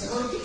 Seguro que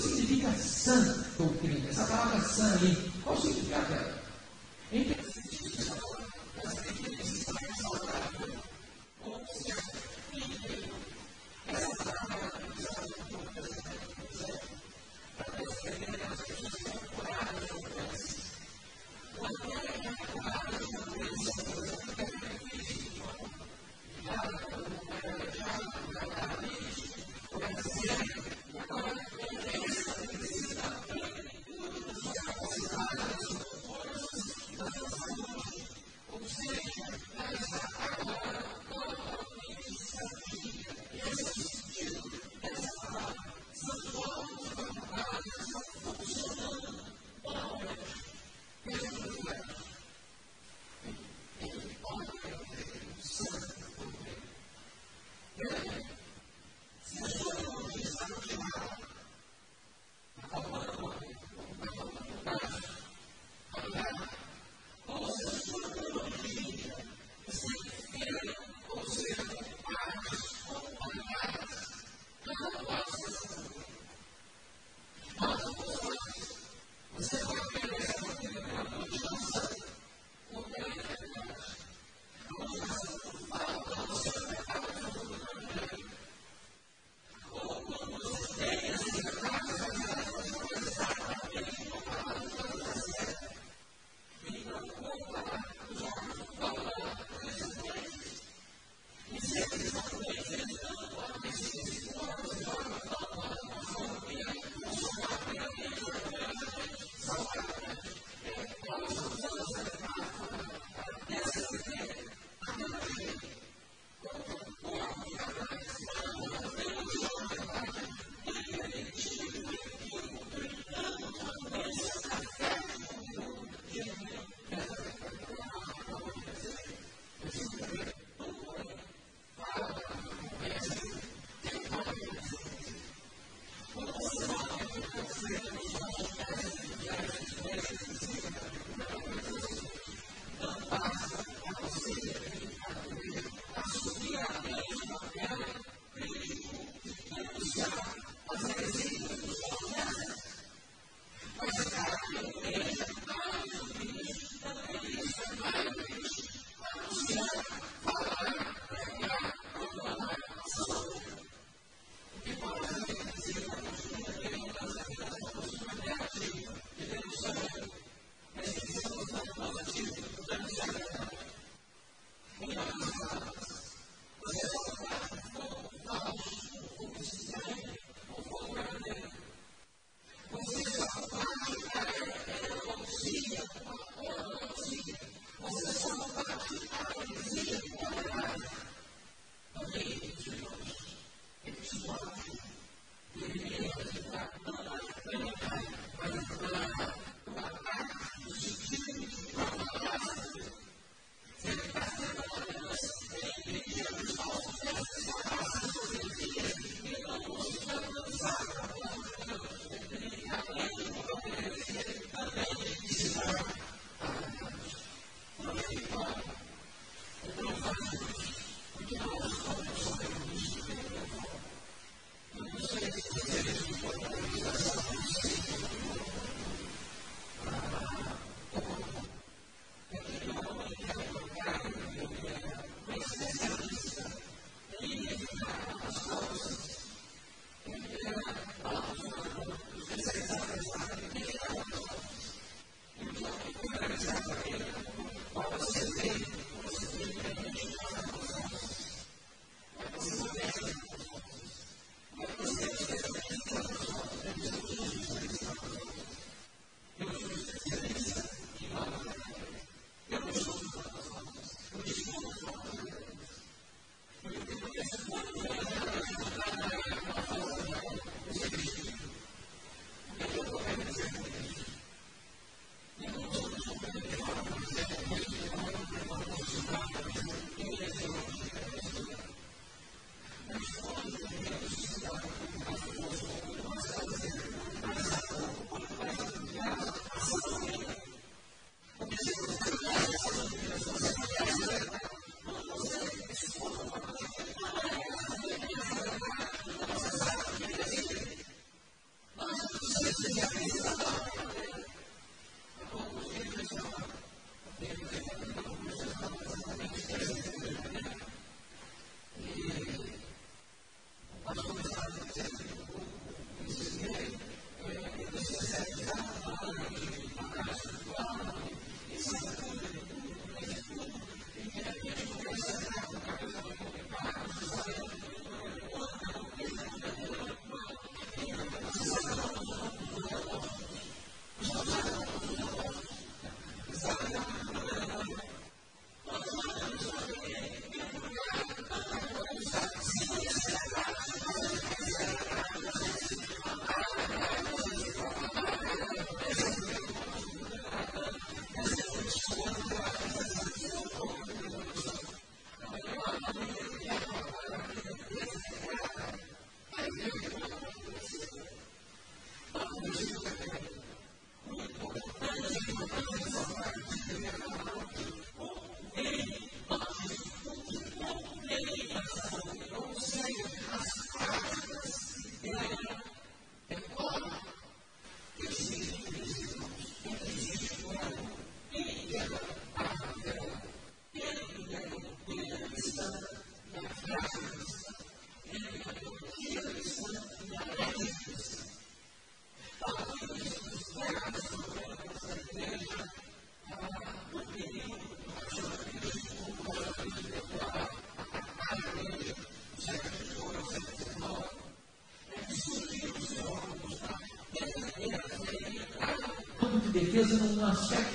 defesa num aspecto